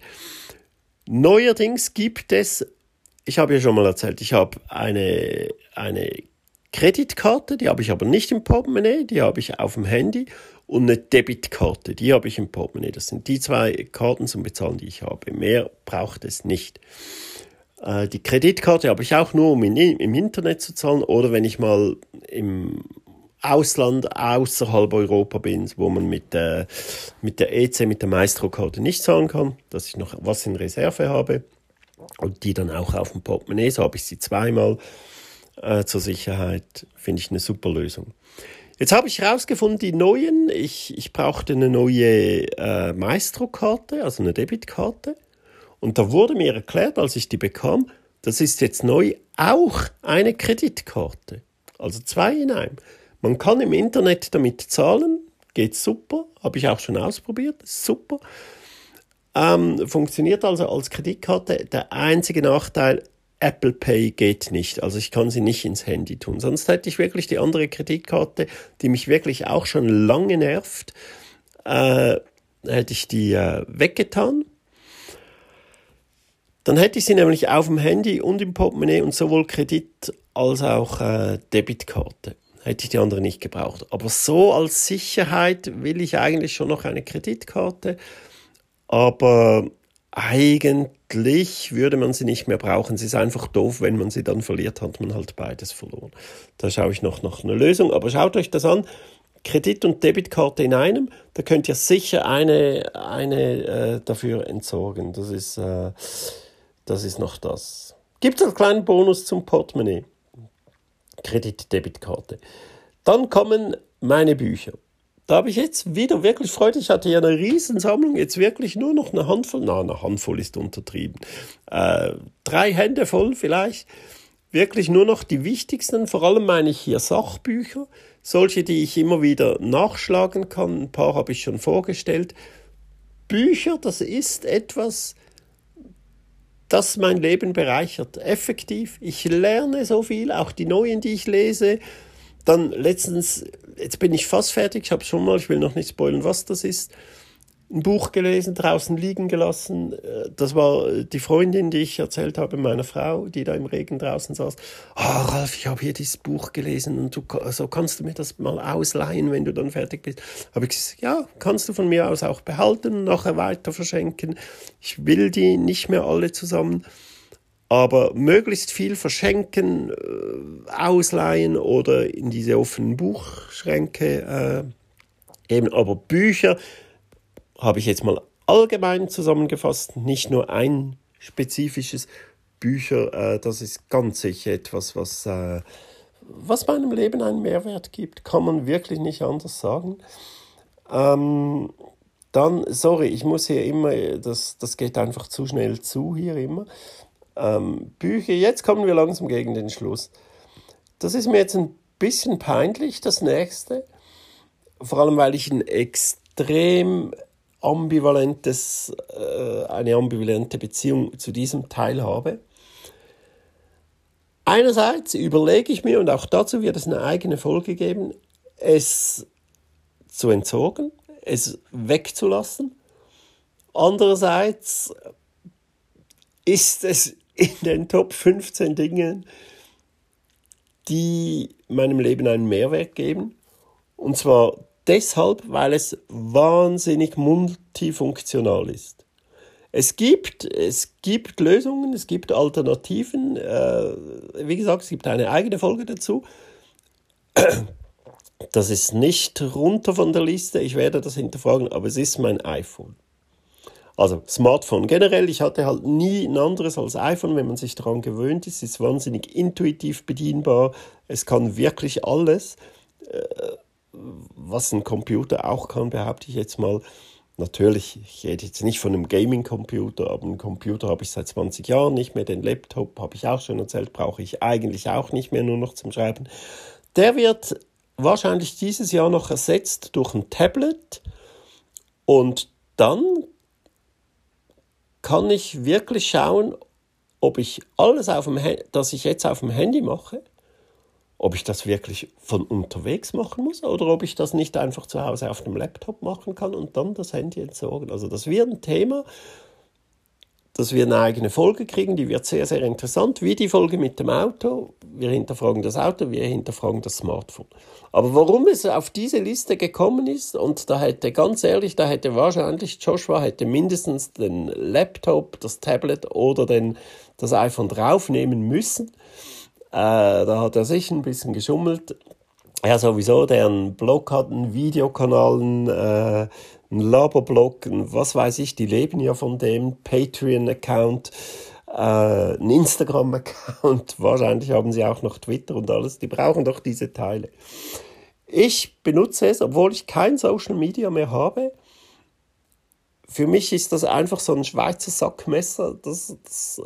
[SPEAKER 2] Neuerdings gibt es, ich habe ja schon mal erzählt, ich habe eine, eine Kreditkarte, die habe ich aber nicht im Portemonnaie, die habe ich auf dem Handy und eine Debitkarte, die habe ich im Portemonnaie. Das sind die zwei Karten zum Bezahlen, die ich habe. Mehr braucht es nicht. Äh, die Kreditkarte habe ich auch nur, um in, im Internet zu zahlen oder wenn ich mal im Ausland außerhalb Europa bin, wo man mit, äh, mit der EC, mit der Maestro-Karte nicht zahlen kann, dass ich noch was in Reserve habe und die dann auch auf dem Portemonnaie, so habe ich sie zweimal äh, zur Sicherheit, finde ich eine super Lösung. Jetzt habe ich herausgefunden, die neuen, ich, ich brauchte eine neue äh, Maestro-Karte, also eine Debitkarte. Und da wurde mir erklärt, als ich die bekam, das ist jetzt neu auch eine Kreditkarte. Also zwei in einem. Man kann im Internet damit zahlen, geht super, habe ich auch schon ausprobiert, super. Ähm, funktioniert also als Kreditkarte. Der einzige Nachteil, Apple Pay geht nicht. Also ich kann sie nicht ins Handy tun. Sonst hätte ich wirklich die andere Kreditkarte, die mich wirklich auch schon lange nervt, äh, hätte ich die äh, weggetan. Dann hätte ich sie nämlich auf dem Handy und im Portemonnaie und sowohl Kredit als auch äh, Debitkarte. Hätte ich die andere nicht gebraucht. Aber so als Sicherheit will ich eigentlich schon noch eine Kreditkarte. Aber eigentlich würde man sie nicht mehr brauchen. Sie ist einfach doof, wenn man sie dann verliert, hat man halt beides verloren. Da schaue ich noch nach einer Lösung. Aber schaut euch das an. Kredit- und Debitkarte in einem, da könnt ihr sicher eine, eine äh, dafür entsorgen. Das ist, äh, das ist noch das. Gibt es einen kleinen Bonus zum Portemonnaie. Kredit-Debitkarte. Dann kommen meine Bücher. Da habe ich jetzt wieder wirklich Freude. Ich hatte ja eine Riesensammlung, jetzt wirklich nur noch eine Handvoll. Na, eine Handvoll ist untertrieben. Äh, drei Hände voll vielleicht. Wirklich nur noch die wichtigsten. Vor allem meine ich hier Sachbücher. Solche, die ich immer wieder nachschlagen kann. Ein paar habe ich schon vorgestellt. Bücher, das ist etwas, das mein Leben bereichert. Effektiv. Ich lerne so viel, auch die neuen, die ich lese. Dann letztens, jetzt bin ich fast fertig, ich habe schon mal, ich will noch nicht spoilern, was das ist ein Buch gelesen, draußen liegen gelassen. Äh, das war die Freundin, die ich erzählt habe, meiner Frau, die da im Regen draußen saß. Ah, oh, Ralf, ich habe hier dieses Buch gelesen und du so kannst du mir das mal ausleihen, wenn du dann fertig bist. Habe ich gesagt, ja, kannst du von mir aus auch behalten und nachher weiter verschenken. Ich will die nicht mehr alle zusammen. Aber möglichst viel verschenken, äh, ausleihen oder in diese offenen Buchschränke äh, eben. Aber Bücher, habe ich jetzt mal allgemein zusammengefasst, nicht nur ein spezifisches Bücher, äh, das ist ganz sicher etwas, was, äh, was meinem Leben einen Mehrwert gibt, kann man wirklich nicht anders sagen. Ähm, dann, sorry, ich muss hier immer, das, das geht einfach zu schnell zu hier immer. Ähm, Bücher, jetzt kommen wir langsam gegen den Schluss. Das ist mir jetzt ein bisschen peinlich, das nächste. Vor allem, weil ich ein extrem ambivalentes, äh, eine ambivalente Beziehung zu diesem Teil habe. Einerseits überlege ich mir, und auch dazu wird es eine eigene Folge geben, es zu entsorgen, es wegzulassen. Andererseits ist es in den Top 15 Dingen, die meinem Leben einen Mehrwert geben. Und zwar deshalb, weil es wahnsinnig multifunktional ist. Es gibt, es gibt Lösungen, es gibt Alternativen. Äh, wie gesagt, es gibt eine eigene Folge dazu. Das ist nicht runter von der Liste, ich werde das hinterfragen, aber es ist mein iPhone. Also Smartphone generell, ich hatte halt nie ein anderes als iPhone, wenn man sich daran gewöhnt ist. Es ist wahnsinnig intuitiv bedienbar, es kann wirklich alles. Äh, was ein Computer auch kann, behaupte ich jetzt mal. Natürlich, ich rede jetzt nicht von einem Gaming-Computer, aber einen Computer habe ich seit 20 Jahren nicht mehr. Den Laptop habe ich auch schon erzählt, brauche ich eigentlich auch nicht mehr, nur noch zum Schreiben. Der wird wahrscheinlich dieses Jahr noch ersetzt durch ein Tablet und dann kann ich wirklich schauen, ob ich alles, auf dem, das ich jetzt auf dem Handy mache, ob ich das wirklich von unterwegs machen muss oder ob ich das nicht einfach zu Hause auf dem Laptop machen kann und dann das Handy entsorgen. Also das wird ein Thema, dass wir eine eigene Folge kriegen, die wird sehr, sehr interessant, wie die Folge mit dem Auto. Wir hinterfragen das Auto, wir hinterfragen das Smartphone. Aber warum es auf diese Liste gekommen ist, und da hätte ganz ehrlich, da hätte wahrscheinlich Joshua hätte mindestens den Laptop, das Tablet oder den, das iPhone draufnehmen müssen. Äh, da hat er sich ein bisschen geschummelt. Ja, sowieso, der einen Blog hat, einen Videokanal, einen, äh, einen Laberblog, was weiß ich, die leben ja von dem, Patreon-Account, äh, ein Instagram-Account, wahrscheinlich haben sie auch noch Twitter und alles, die brauchen doch diese Teile. Ich benutze es, obwohl ich kein Social Media mehr habe. Für mich ist das einfach so ein Schweizer Sackmesser, das, das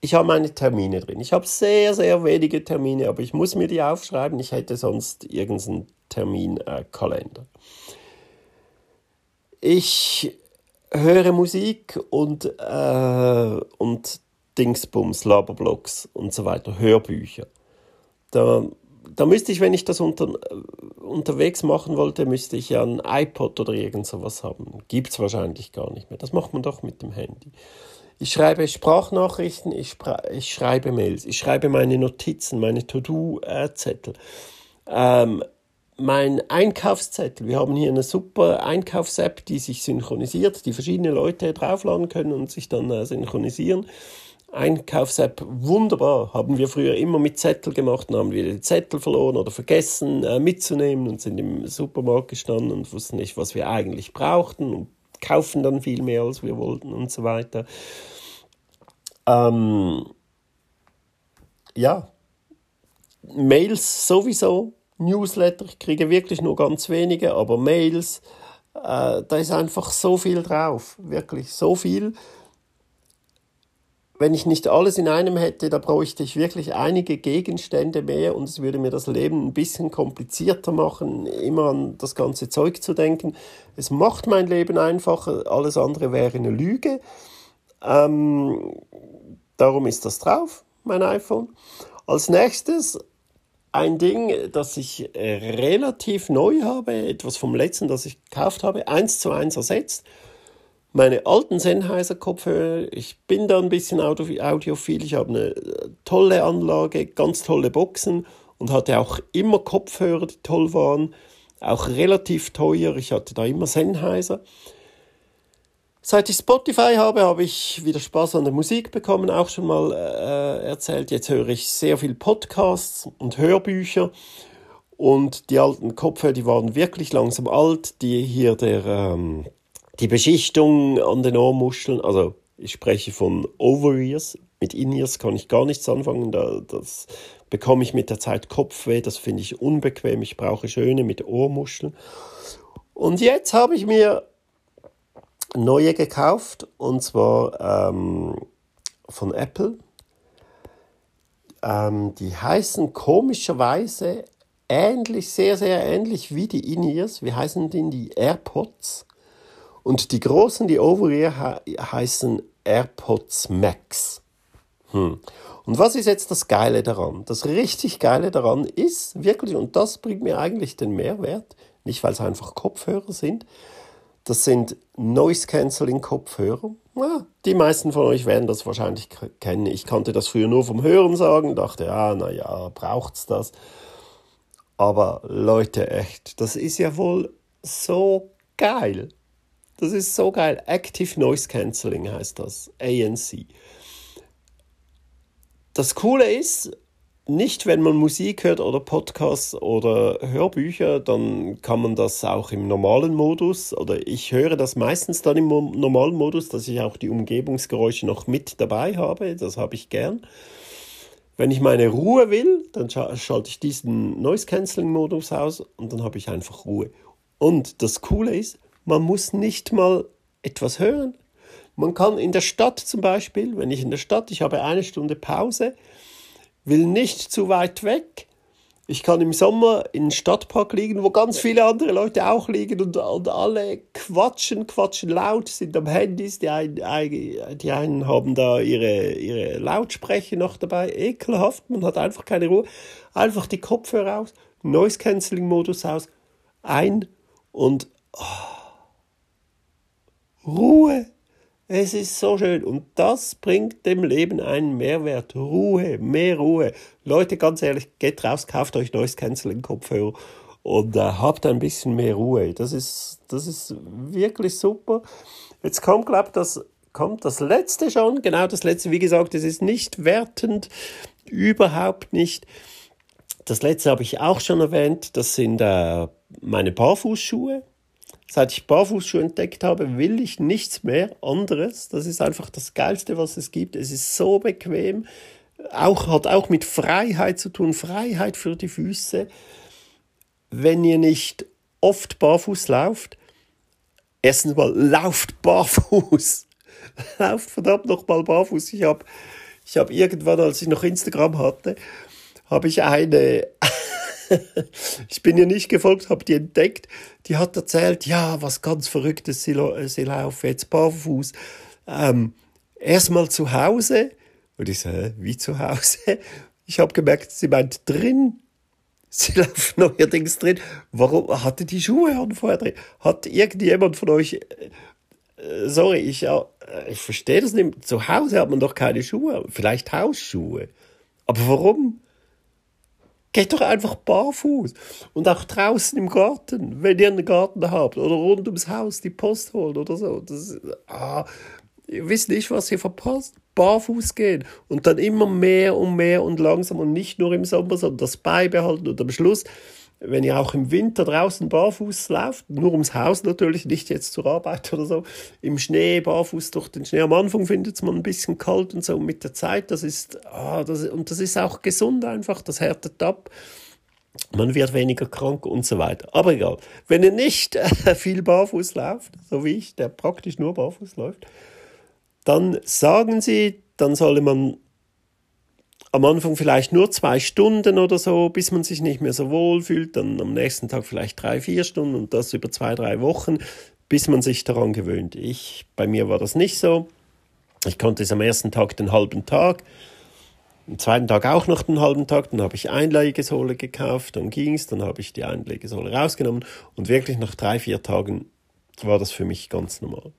[SPEAKER 2] ich habe meine Termine drin. Ich habe sehr, sehr wenige Termine, aber ich muss mir die aufschreiben. Ich hätte sonst irgendeinen Terminkalender. Äh, ich höre Musik und, äh, und Dingsbums, Laberblogs und so weiter, Hörbücher. Da, da müsste ich, wenn ich das unter, unterwegs machen wollte, müsste ich ja ein iPod oder irgend sowas haben. Gibt es wahrscheinlich gar nicht mehr. Das macht man doch mit dem Handy. Ich schreibe Sprachnachrichten, ich, ich schreibe Mails, ich schreibe meine Notizen, meine To-Do-Zettel. Ähm, mein Einkaufszettel. Wir haben hier eine super Einkaufs-App, die sich synchronisiert, die verschiedene Leute draufladen können und sich dann äh, synchronisieren. Einkaufs-App wunderbar. Haben wir früher immer mit Zettel gemacht, dann haben wir die Zettel verloren oder vergessen äh, mitzunehmen und sind im Supermarkt gestanden und wussten nicht, was wir eigentlich brauchten und kaufen dann viel mehr, als wir wollten und so weiter. Ähm, ja, Mails sowieso, Newsletter, ich kriege wirklich nur ganz wenige, aber Mails, äh, da ist einfach so viel drauf, wirklich so viel. Wenn ich nicht alles in einem hätte, da bräuchte ich wirklich einige Gegenstände mehr und es würde mir das Leben ein bisschen komplizierter machen, immer an das ganze Zeug zu denken. Es macht mein Leben einfacher, alles andere wäre eine Lüge. Ähm, darum ist das drauf, mein iPhone. Als nächstes ein Ding, das ich äh, relativ neu habe, etwas vom letzten, das ich gekauft habe, eins zu eins ersetzt. Meine alten Sennheiser Kopfhörer, ich bin da ein bisschen audiophil, ich habe eine äh, tolle Anlage, ganz tolle Boxen und hatte auch immer Kopfhörer, die toll waren, auch relativ teuer, ich hatte da immer Sennheiser. Seit ich Spotify habe, habe ich wieder Spaß an der Musik bekommen, auch schon mal äh, erzählt. Jetzt höre ich sehr viel Podcasts und Hörbücher. Und die alten Kopfhörer, die waren wirklich langsam alt. Die hier der, ähm, die Beschichtung an den Ohrmuscheln, also ich spreche von Over-Ears. Mit In-Ears kann ich gar nichts anfangen. Da, das bekomme ich mit der Zeit Kopfweh. Das finde ich unbequem. Ich brauche schöne mit Ohrmuscheln. Und jetzt habe ich mir neue gekauft und zwar ähm, von Apple. Ähm, die heißen komischerweise ähnlich, sehr, sehr ähnlich wie die In-Ears. Wie heißen die? Die AirPods. Und die großen, die Over-Ear, heißen AirPods Max. Hm. Und was ist jetzt das Geile daran? Das richtig Geile daran ist wirklich, und das bringt mir eigentlich den Mehrwert, nicht weil es einfach Kopfhörer sind, das sind Noise Cancelling Kopfhörer. Ja, die meisten von euch werden das wahrscheinlich kennen. Ich kannte das früher nur vom Hören sagen, dachte, ja, naja, braucht's das. Aber Leute, echt, das ist ja wohl so geil. Das ist so geil. Active Noise Cancelling heißt das. ANC. Das Coole ist, nicht, wenn man Musik hört oder Podcasts oder Hörbücher, dann kann man das auch im normalen Modus oder ich höre das meistens dann im normalen Modus, dass ich auch die Umgebungsgeräusche noch mit dabei habe. Das habe ich gern. Wenn ich meine Ruhe will, dann schalte ich diesen Noise Cancelling Modus aus und dann habe ich einfach Ruhe. Und das Coole ist, man muss nicht mal etwas hören. Man kann in der Stadt zum Beispiel, wenn ich in der Stadt, ich habe eine Stunde Pause, will nicht zu weit weg. Ich kann im Sommer in den Stadtpark liegen, wo ganz viele andere Leute auch liegen und, und alle quatschen, quatschen laut, sind am Handys. Die einen, die einen haben da ihre, ihre Lautsprecher noch dabei. Ekelhaft, man hat einfach keine Ruhe. Einfach die Kopfhörer aus, Noise Cancelling Modus aus, ein und oh, Ruhe. Es ist so schön und das bringt dem Leben einen Mehrwert. Ruhe, mehr Ruhe. Leute, ganz ehrlich, geht raus, kauft euch neues Canceling Kopfhörer und äh, habt ein bisschen mehr Ruhe. Das ist, das ist wirklich super. Jetzt kommt, glaube das, kommt das letzte schon. Genau das letzte. Wie gesagt, es ist nicht wertend, überhaupt nicht. Das letzte habe ich auch schon erwähnt. Das sind äh, meine Barfußschuhe. Seit ich Barfußschuhe entdeckt habe, will ich nichts mehr anderes. Das ist einfach das Geilste, was es gibt. Es ist so bequem. Auch, hat auch mit Freiheit zu tun. Freiheit für die Füße. Wenn ihr nicht oft barfuß lauft, erstens mal lauft barfuß. lauft verdammt nochmal barfuß. Ich habe ich hab irgendwann, als ich noch Instagram hatte, habe ich eine ich bin ihr nicht gefolgt, habe die entdeckt. Die hat erzählt, ja, was ganz Verrücktes, sie, sie laufen jetzt barfuß. Ähm, Erstmal zu Hause. Und ich so, wie zu Hause? Ich habe gemerkt, sie meint drin. Sie laufen neuerdings drin. Warum hatte die Schuhe an vorher drin? Hat irgendjemand von euch, äh, sorry, ich, äh, ich verstehe das nicht. Zu Hause hat man doch keine Schuhe. Vielleicht Hausschuhe. Aber warum? Geht doch einfach barfuß. Und auch draußen im Garten, wenn ihr einen Garten habt. Oder rund ums Haus die Post holen oder so. Das, ah, ihr wisst nicht, was ihr verpasst. Barfuß gehen und dann immer mehr und mehr und langsam und nicht nur im Sommer, sondern das beibehalten und am Schluss, wenn ihr auch im Winter draußen barfuß lauft, nur ums Haus natürlich, nicht jetzt zur Arbeit oder so, im Schnee barfuß durch den Schnee. Am Anfang findet man ein bisschen kalt und so mit der Zeit, das ist, ah, das, und das ist auch gesund einfach, das härtet ab man wird weniger krank und so weiter. Aber egal, wenn ihr nicht äh, viel barfuß lauft, so wie ich, der praktisch nur barfuß läuft, dann sagen sie, dann solle man am Anfang vielleicht nur zwei Stunden oder so, bis man sich nicht mehr so wohl fühlt, dann am nächsten Tag vielleicht drei, vier Stunden und das über zwei, drei Wochen, bis man sich daran gewöhnt. Ich, bei mir war das nicht so. Ich konnte es am ersten Tag den halben Tag, am zweiten Tag auch noch den halben Tag, dann habe ich Einlegesohle gekauft, dann ging es, dann habe ich die Einlegesohle rausgenommen und wirklich nach drei, vier Tagen war das für mich ganz normal.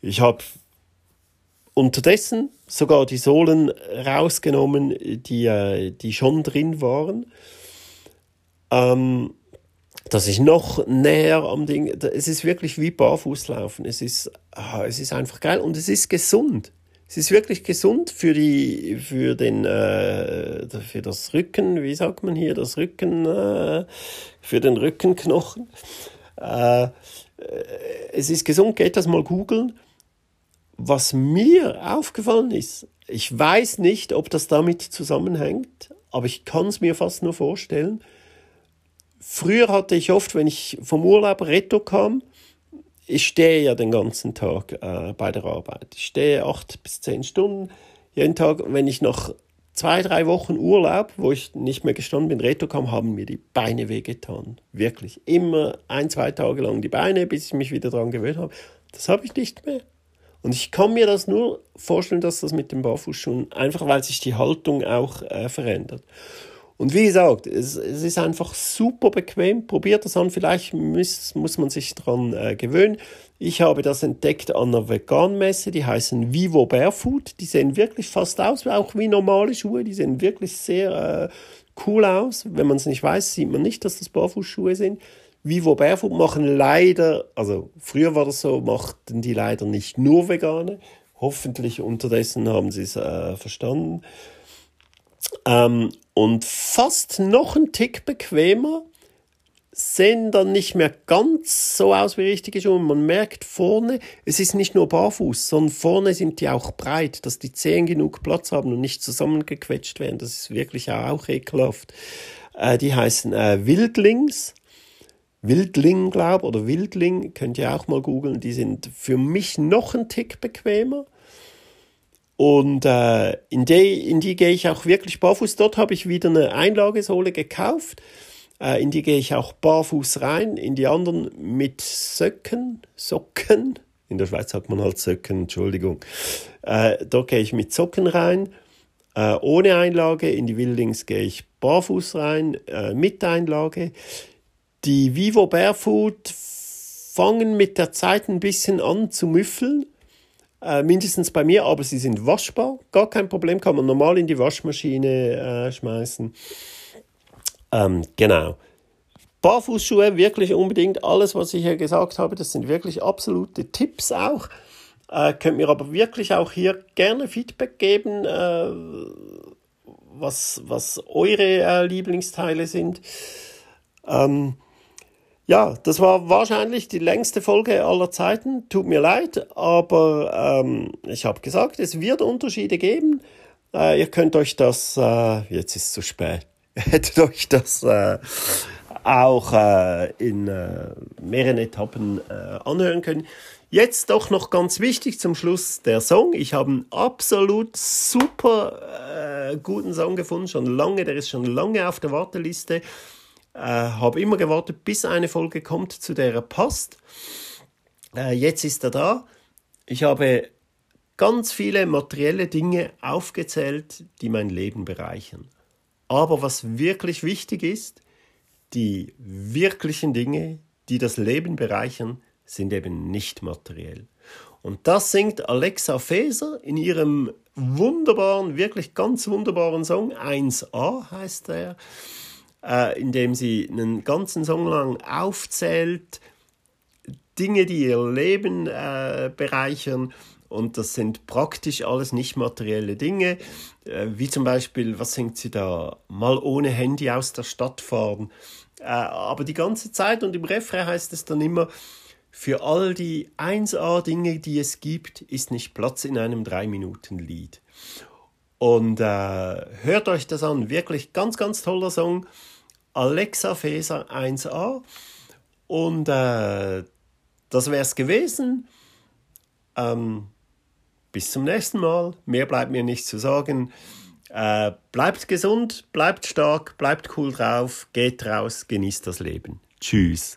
[SPEAKER 2] Ich habe unterdessen sogar die Sohlen rausgenommen, die, äh, die schon drin waren. Ähm, dass ich noch näher am Ding. Es ist wirklich wie Barfußlaufen. Es ist, ah, es ist einfach geil und es ist gesund. Es ist wirklich gesund für die, für den, äh, für das Rücken. Wie sagt man hier das Rücken? Äh, für den Rückenknochen. Äh, äh es ist gesund. Geht das mal googeln was mir aufgefallen ist, ich weiß nicht, ob das damit zusammenhängt, aber ich kann es mir fast nur vorstellen. Früher hatte ich oft, wenn ich vom Urlaub retto kam, ich stehe ja den ganzen Tag äh, bei der Arbeit. Ich stehe acht bis zehn Stunden jeden Tag. Wenn ich nach zwei, drei Wochen Urlaub, wo ich nicht mehr gestanden bin, retto kam, haben mir die Beine wehgetan. Wirklich. Immer ein, zwei Tage lang die Beine, bis ich mich wieder daran gewöhnt habe. Das habe ich nicht mehr. Und ich kann mir das nur vorstellen, dass das mit dem Barfußschuhen, einfach weil sich die Haltung auch äh, verändert. Und wie gesagt, es, es, ist einfach super bequem. Probiert das an, vielleicht muss, muss man sich daran äh, gewöhnen. Ich habe das entdeckt an einer Vegan-Messe, die heißen Vivo Barefoot. Die sehen wirklich fast aus, auch wie normale Schuhe. Die sehen wirklich sehr äh, cool aus. Wenn man es nicht weiß, sieht man nicht, dass das Barfußschuhe sind. Vivo Barefoot machen leider, also früher war das so, machten die leider nicht nur Vegane. Hoffentlich unterdessen haben sie es äh, verstanden. Ähm, und fast noch ein Tick bequemer, sehen dann nicht mehr ganz so aus wie richtige Schuhe. Man merkt vorne, es ist nicht nur barfuß, sondern vorne sind die auch breit, dass die Zehen genug Platz haben und nicht zusammengequetscht werden. Das ist wirklich auch ekelhaft. Äh, die heißen äh, Wildlings Wildling, glaube oder Wildling, könnt ihr auch mal googeln. Die sind für mich noch ein Tick bequemer. Und äh, in, die, in die gehe ich auch wirklich barfuß. Dort habe ich wieder eine Einlagesohle gekauft. Äh, in die gehe ich auch barfuß rein. In die anderen mit Söcken, Socken. In der Schweiz sagt man halt Söcken, Entschuldigung. Äh, dort gehe ich mit Socken rein. Äh, ohne Einlage. In die Wildlings gehe ich barfuß rein, äh, mit Einlage. Die Vivo Barefoot fangen mit der Zeit ein bisschen an zu müffeln. Äh, mindestens bei mir, aber sie sind waschbar. Gar kein Problem, kann man normal in die Waschmaschine äh, schmeißen. Ähm, genau. Barfußschuhe, wirklich unbedingt. Alles, was ich hier gesagt habe, das sind wirklich absolute Tipps auch. Äh, könnt mir aber wirklich auch hier gerne Feedback geben, äh, was, was eure äh, Lieblingsteile sind. Ähm, ja, das war wahrscheinlich die längste Folge aller Zeiten. Tut mir leid, aber ähm, ich habe gesagt, es wird Unterschiede geben. Äh, ihr könnt euch das, äh, jetzt ist es zu spät, hättet euch das äh, auch äh, in äh, mehreren Etappen äh, anhören können. Jetzt doch noch ganz wichtig zum Schluss der Song. Ich habe einen absolut super äh, guten Song gefunden, schon lange, der ist schon lange auf der Warteliste. Äh, habe immer gewartet, bis eine Folge kommt, zu der er passt. Äh, jetzt ist er da. Ich habe ganz viele materielle Dinge aufgezählt, die mein Leben bereichern. Aber was wirklich wichtig ist, die wirklichen Dinge, die das Leben bereichern, sind eben nicht materiell. Und das singt Alexa Feser in ihrem wunderbaren, wirklich ganz wunderbaren Song 1a heißt er, äh, in dem sie einen ganzen Song lang aufzählt, Dinge, die ihr Leben äh, bereichern. Und das sind praktisch alles nicht materielle Dinge, äh, wie zum Beispiel, was singt sie da, mal ohne Handy aus der Stadt fahren. Äh, aber die ganze Zeit und im Refrain heißt es dann immer, für all die 1A-Dinge, die es gibt, ist nicht Platz in einem 3-Minuten-Lied. Und äh, hört euch das an, wirklich ganz, ganz toller Song. Alexa Feser 1A. Und äh, das wäre es gewesen. Ähm, bis zum nächsten Mal. Mehr bleibt mir nicht zu sagen. Äh, bleibt gesund, bleibt stark, bleibt cool drauf, geht raus, genießt das Leben. Tschüss.